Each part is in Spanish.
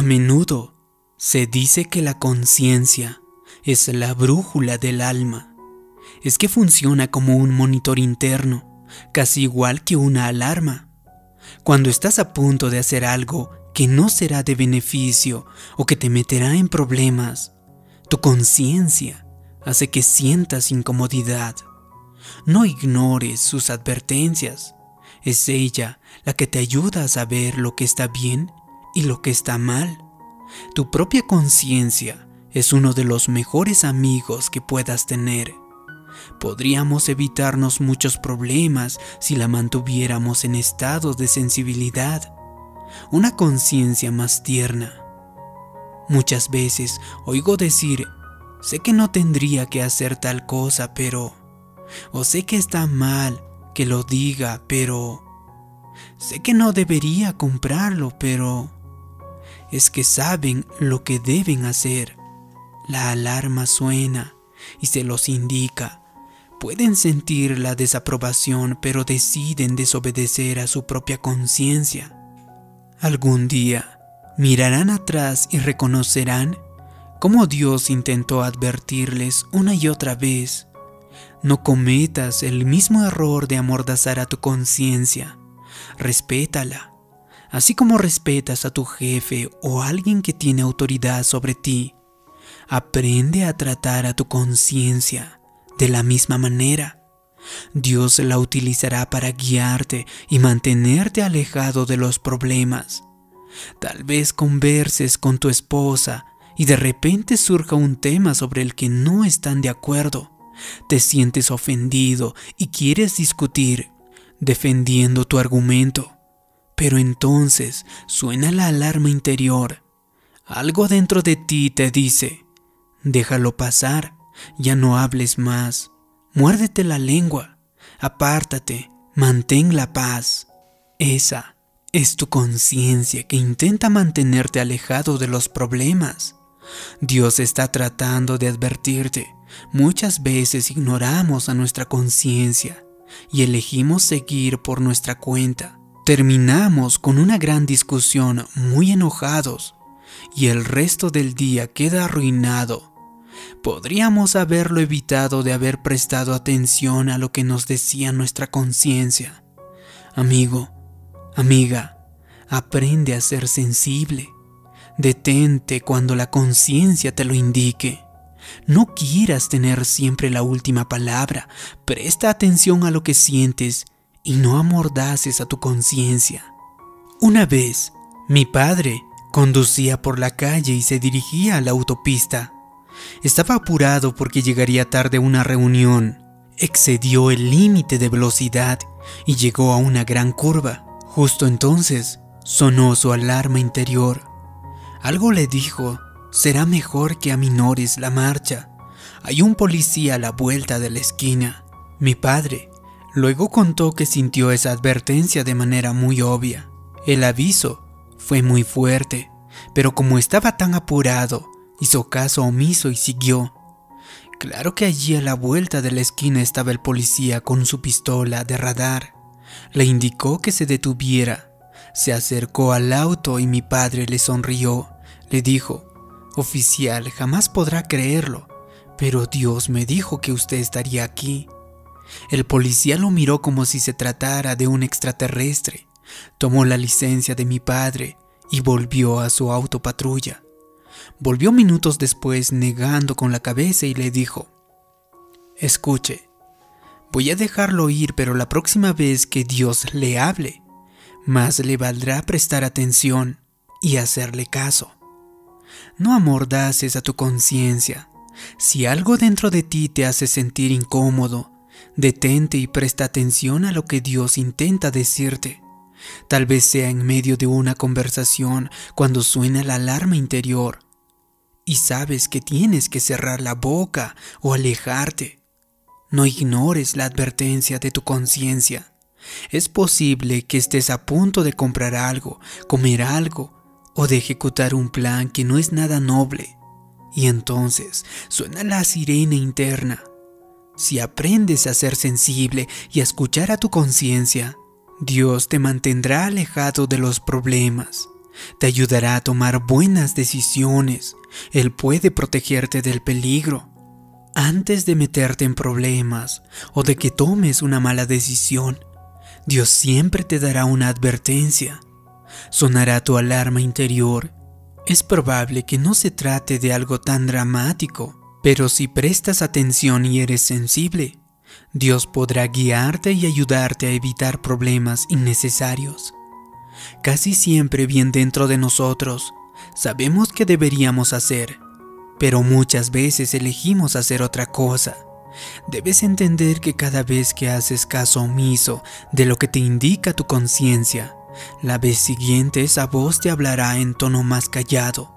A menudo se dice que la conciencia es la brújula del alma. Es que funciona como un monitor interno, casi igual que una alarma. Cuando estás a punto de hacer algo que no será de beneficio o que te meterá en problemas, tu conciencia hace que sientas incomodidad. No ignores sus advertencias. Es ella la que te ayuda a saber lo que está bien y lo que está mal. Tu propia conciencia es uno de los mejores amigos que puedas tener. Podríamos evitarnos muchos problemas si la mantuviéramos en estado de sensibilidad, una conciencia más tierna. Muchas veces oigo decir, sé que no tendría que hacer tal cosa, pero... O sé que está mal que lo diga, pero... Sé que no debería comprarlo, pero es que saben lo que deben hacer. La alarma suena y se los indica. Pueden sentir la desaprobación, pero deciden desobedecer a su propia conciencia. Algún día mirarán atrás y reconocerán cómo Dios intentó advertirles una y otra vez. No cometas el mismo error de amordazar a tu conciencia. Respétala así como respetas a tu jefe o alguien que tiene autoridad sobre ti. Aprende a tratar a tu conciencia de la misma manera. Dios la utilizará para guiarte y mantenerte alejado de los problemas. Tal vez converses con tu esposa y de repente surja un tema sobre el que no están de acuerdo. Te sientes ofendido y quieres discutir, defendiendo tu argumento. Pero entonces suena la alarma interior. Algo dentro de ti te dice, déjalo pasar, ya no hables más, muérdete la lengua, apártate, mantén la paz. Esa es tu conciencia que intenta mantenerte alejado de los problemas. Dios está tratando de advertirte. Muchas veces ignoramos a nuestra conciencia y elegimos seguir por nuestra cuenta Terminamos con una gran discusión muy enojados y el resto del día queda arruinado. Podríamos haberlo evitado de haber prestado atención a lo que nos decía nuestra conciencia. Amigo, amiga, aprende a ser sensible. Detente cuando la conciencia te lo indique. No quieras tener siempre la última palabra. Presta atención a lo que sientes y no amordaces a tu conciencia. Una vez, mi padre conducía por la calle y se dirigía a la autopista. Estaba apurado porque llegaría tarde a una reunión. Excedió el límite de velocidad y llegó a una gran curva. Justo entonces sonó su alarma interior. Algo le dijo, será mejor que aminores la marcha. Hay un policía a la vuelta de la esquina. Mi padre Luego contó que sintió esa advertencia de manera muy obvia. El aviso fue muy fuerte, pero como estaba tan apurado, hizo caso omiso y siguió. Claro que allí a la vuelta de la esquina estaba el policía con su pistola de radar. Le indicó que se detuviera. Se acercó al auto y mi padre le sonrió. Le dijo, Oficial, jamás podrá creerlo, pero Dios me dijo que usted estaría aquí. El policía lo miró como si se tratara de un extraterrestre, tomó la licencia de mi padre y volvió a su autopatrulla. Volvió minutos después negando con la cabeza y le dijo, Escuche, voy a dejarlo ir, pero la próxima vez que Dios le hable, más le valdrá prestar atención y hacerle caso. No amordaces a tu conciencia. Si algo dentro de ti te hace sentir incómodo, Detente y presta atención a lo que Dios intenta decirte. Tal vez sea en medio de una conversación cuando suena la alarma interior y sabes que tienes que cerrar la boca o alejarte. No ignores la advertencia de tu conciencia. Es posible que estés a punto de comprar algo, comer algo o de ejecutar un plan que no es nada noble. Y entonces suena la sirena interna si aprendes a ser sensible y a escuchar a tu conciencia, Dios te mantendrá alejado de los problemas. te ayudará a tomar buenas decisiones. Él puede protegerte del peligro. Antes de meterte en problemas o de que tomes una mala decisión, Dios siempre te dará una advertencia. Sonará tu alarma interior. Es probable que no se trate de algo tan dramático, pero si prestas atención y eres sensible, Dios podrá guiarte y ayudarte a evitar problemas innecesarios. Casi siempre bien dentro de nosotros sabemos que deberíamos hacer, pero muchas veces elegimos hacer otra cosa. Debes entender que cada vez que haces caso omiso de lo que te indica tu conciencia, la vez siguiente esa voz te hablará en tono más callado.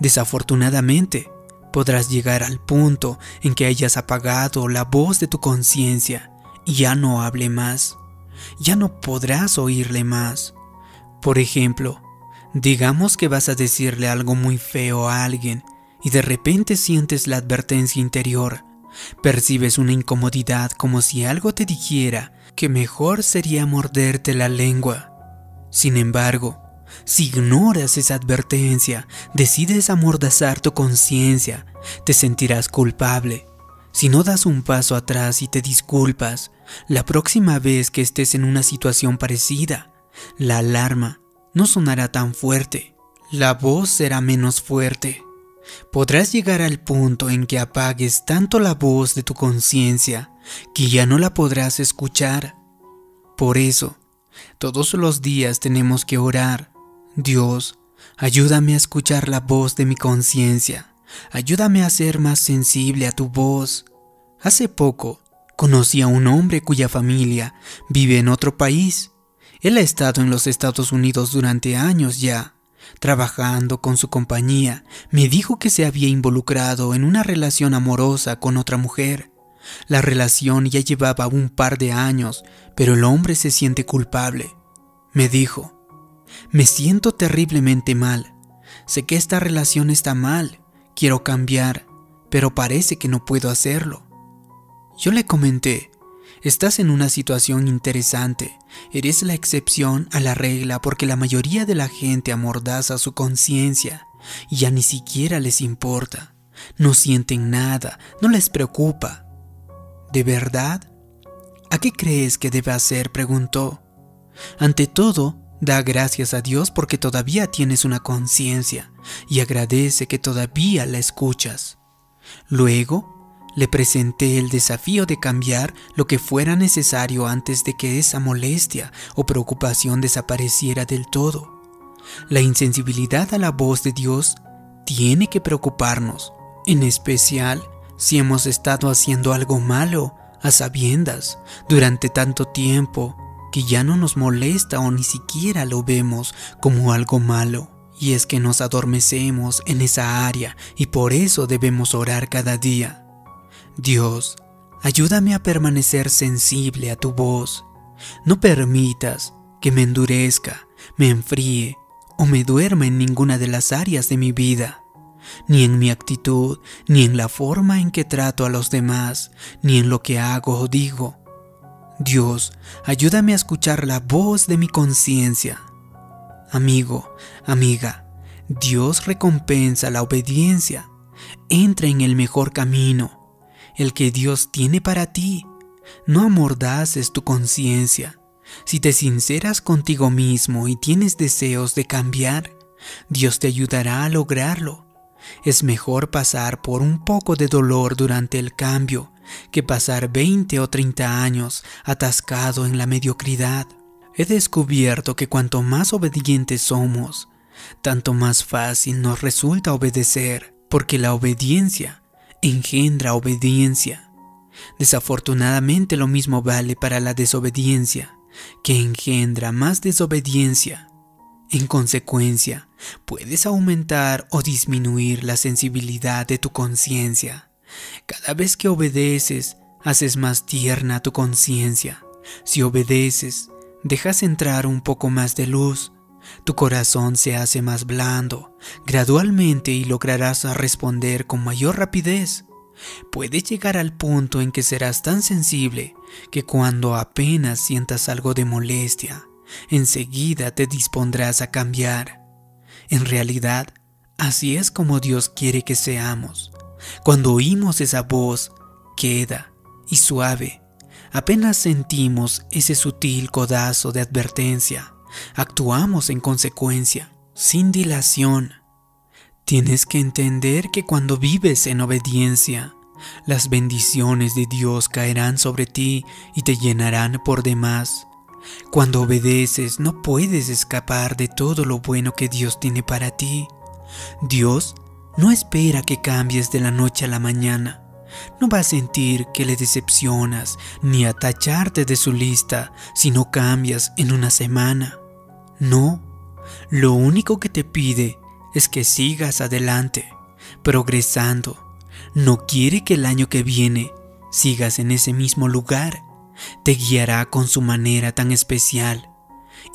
Desafortunadamente, podrás llegar al punto en que hayas apagado la voz de tu conciencia y ya no hable más. Ya no podrás oírle más. Por ejemplo, digamos que vas a decirle algo muy feo a alguien y de repente sientes la advertencia interior. Percibes una incomodidad como si algo te dijera que mejor sería morderte la lengua. Sin embargo, si ignoras esa advertencia, decides amordazar tu conciencia, te sentirás culpable. Si no das un paso atrás y te disculpas, la próxima vez que estés en una situación parecida, la alarma no sonará tan fuerte, la voz será menos fuerte. Podrás llegar al punto en que apagues tanto la voz de tu conciencia que ya no la podrás escuchar. Por eso, todos los días tenemos que orar Dios, ayúdame a escuchar la voz de mi conciencia. Ayúdame a ser más sensible a tu voz. Hace poco conocí a un hombre cuya familia vive en otro país. Él ha estado en los Estados Unidos durante años ya. Trabajando con su compañía, me dijo que se había involucrado en una relación amorosa con otra mujer. La relación ya llevaba un par de años, pero el hombre se siente culpable. Me dijo, me siento terriblemente mal. Sé que esta relación está mal. Quiero cambiar, pero parece que no puedo hacerlo. Yo le comenté, estás en una situación interesante. Eres la excepción a la regla porque la mayoría de la gente amordaza su conciencia y ya ni siquiera les importa. No sienten nada, no les preocupa. ¿De verdad? ¿A qué crees que debe hacer? preguntó. Ante todo, Da gracias a Dios porque todavía tienes una conciencia y agradece que todavía la escuchas. Luego, le presenté el desafío de cambiar lo que fuera necesario antes de que esa molestia o preocupación desapareciera del todo. La insensibilidad a la voz de Dios tiene que preocuparnos, en especial si hemos estado haciendo algo malo a sabiendas durante tanto tiempo que ya no nos molesta o ni siquiera lo vemos como algo malo. Y es que nos adormecemos en esa área y por eso debemos orar cada día. Dios, ayúdame a permanecer sensible a tu voz. No permitas que me endurezca, me enfríe o me duerma en ninguna de las áreas de mi vida, ni en mi actitud, ni en la forma en que trato a los demás, ni en lo que hago o digo Dios, ayúdame a escuchar la voz de mi conciencia. Amigo, amiga, Dios recompensa la obediencia. Entra en el mejor camino, el que Dios tiene para ti. No amordaces tu conciencia. Si te sinceras contigo mismo y tienes deseos de cambiar, Dios te ayudará a lograrlo. Es mejor pasar por un poco de dolor durante el cambio que pasar 20 o 30 años atascado en la mediocridad. He descubierto que cuanto más obedientes somos, tanto más fácil nos resulta obedecer, porque la obediencia engendra obediencia. Desafortunadamente lo mismo vale para la desobediencia, que engendra más desobediencia. En consecuencia, puedes aumentar o disminuir la sensibilidad de tu conciencia. Cada vez que obedeces, haces más tierna tu conciencia. Si obedeces, dejas entrar un poco más de luz. Tu corazón se hace más blando, gradualmente y lograrás responder con mayor rapidez. Puedes llegar al punto en que serás tan sensible que cuando apenas sientas algo de molestia, enseguida te dispondrás a cambiar. En realidad, así es como Dios quiere que seamos. Cuando oímos esa voz queda y suave, apenas sentimos ese sutil codazo de advertencia, actuamos en consecuencia, sin dilación. Tienes que entender que cuando vives en obediencia, las bendiciones de Dios caerán sobre ti y te llenarán por demás. Cuando obedeces no puedes escapar de todo lo bueno que Dios tiene para ti. Dios no espera que cambies de la noche a la mañana. No va a sentir que le decepcionas ni a tacharte de su lista si no cambias en una semana. No, lo único que te pide es que sigas adelante, progresando. No quiere que el año que viene sigas en ese mismo lugar. Te guiará con su manera tan especial.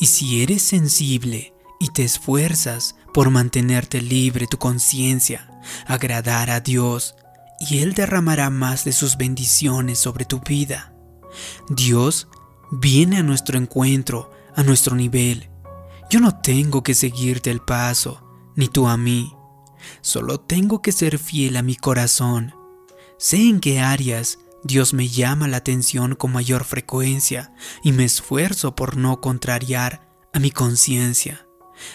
Y si eres sensible y te esfuerzas por mantenerte libre tu conciencia, agradar a Dios, y Él derramará más de sus bendiciones sobre tu vida. Dios viene a nuestro encuentro, a nuestro nivel. Yo no tengo que seguirte el paso, ni tú a mí. Solo tengo que ser fiel a mi corazón. Sé en qué áreas Dios me llama la atención con mayor frecuencia y me esfuerzo por no contrariar a mi conciencia.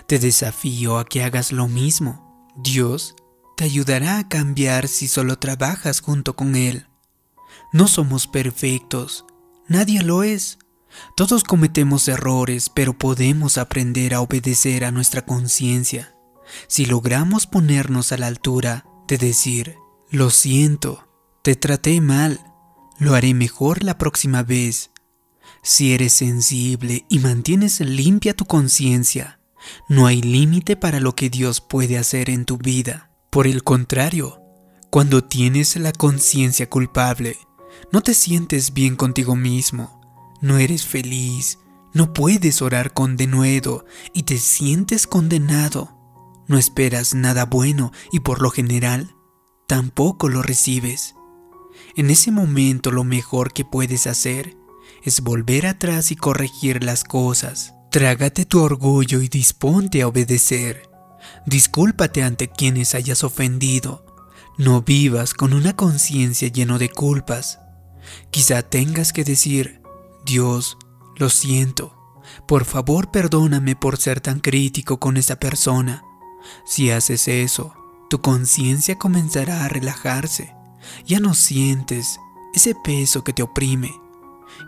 Te desafío a que hagas lo mismo. Dios te ayudará a cambiar si solo trabajas junto con Él. No somos perfectos, nadie lo es. Todos cometemos errores, pero podemos aprender a obedecer a nuestra conciencia. Si logramos ponernos a la altura de decir, lo siento, te traté mal, lo haré mejor la próxima vez. Si eres sensible y mantienes limpia tu conciencia, no hay límite para lo que Dios puede hacer en tu vida. Por el contrario, cuando tienes la conciencia culpable, no te sientes bien contigo mismo, no eres feliz, no puedes orar con denuedo y te sientes condenado. No esperas nada bueno y por lo general tampoco lo recibes. En ese momento lo mejor que puedes hacer es volver atrás y corregir las cosas. Trágate tu orgullo y disponte a obedecer. Discúlpate ante quienes hayas ofendido. No vivas con una conciencia lleno de culpas. Quizá tengas que decir, Dios, lo siento. Por favor perdóname por ser tan crítico con esa persona. Si haces eso, tu conciencia comenzará a relajarse ya no sientes ese peso que te oprime.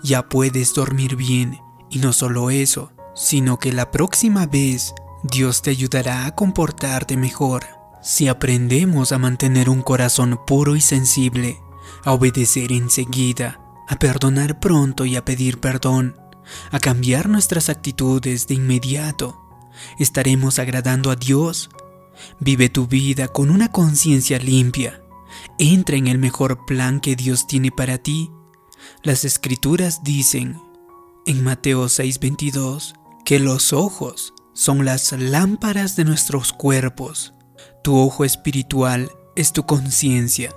Ya puedes dormir bien y no solo eso, sino que la próxima vez Dios te ayudará a comportarte mejor. Si aprendemos a mantener un corazón puro y sensible, a obedecer enseguida, a perdonar pronto y a pedir perdón, a cambiar nuestras actitudes de inmediato, estaremos agradando a Dios. Vive tu vida con una conciencia limpia entra en el mejor plan que Dios tiene para ti. Las escrituras dicen en Mateo 6:22 que los ojos son las lámparas de nuestros cuerpos. Tu ojo espiritual es tu conciencia.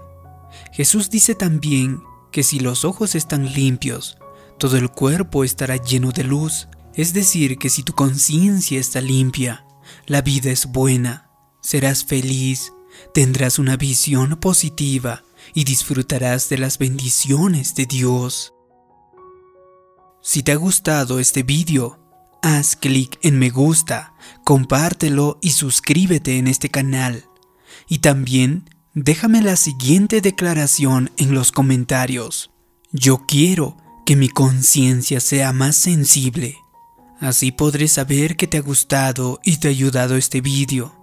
Jesús dice también que si los ojos están limpios, todo el cuerpo estará lleno de luz. Es decir, que si tu conciencia está limpia, la vida es buena, serás feliz, tendrás una visión positiva y disfrutarás de las bendiciones de Dios. Si te ha gustado este vídeo, haz clic en me gusta, compártelo y suscríbete en este canal. Y también déjame la siguiente declaración en los comentarios. Yo quiero que mi conciencia sea más sensible. Así podré saber que te ha gustado y te ha ayudado este vídeo.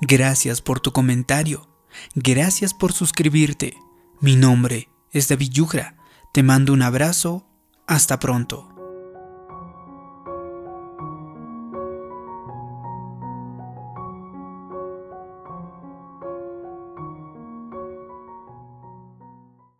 Gracias por tu comentario. Gracias por suscribirte. Mi nombre es David Yugra. Te mando un abrazo. Hasta pronto.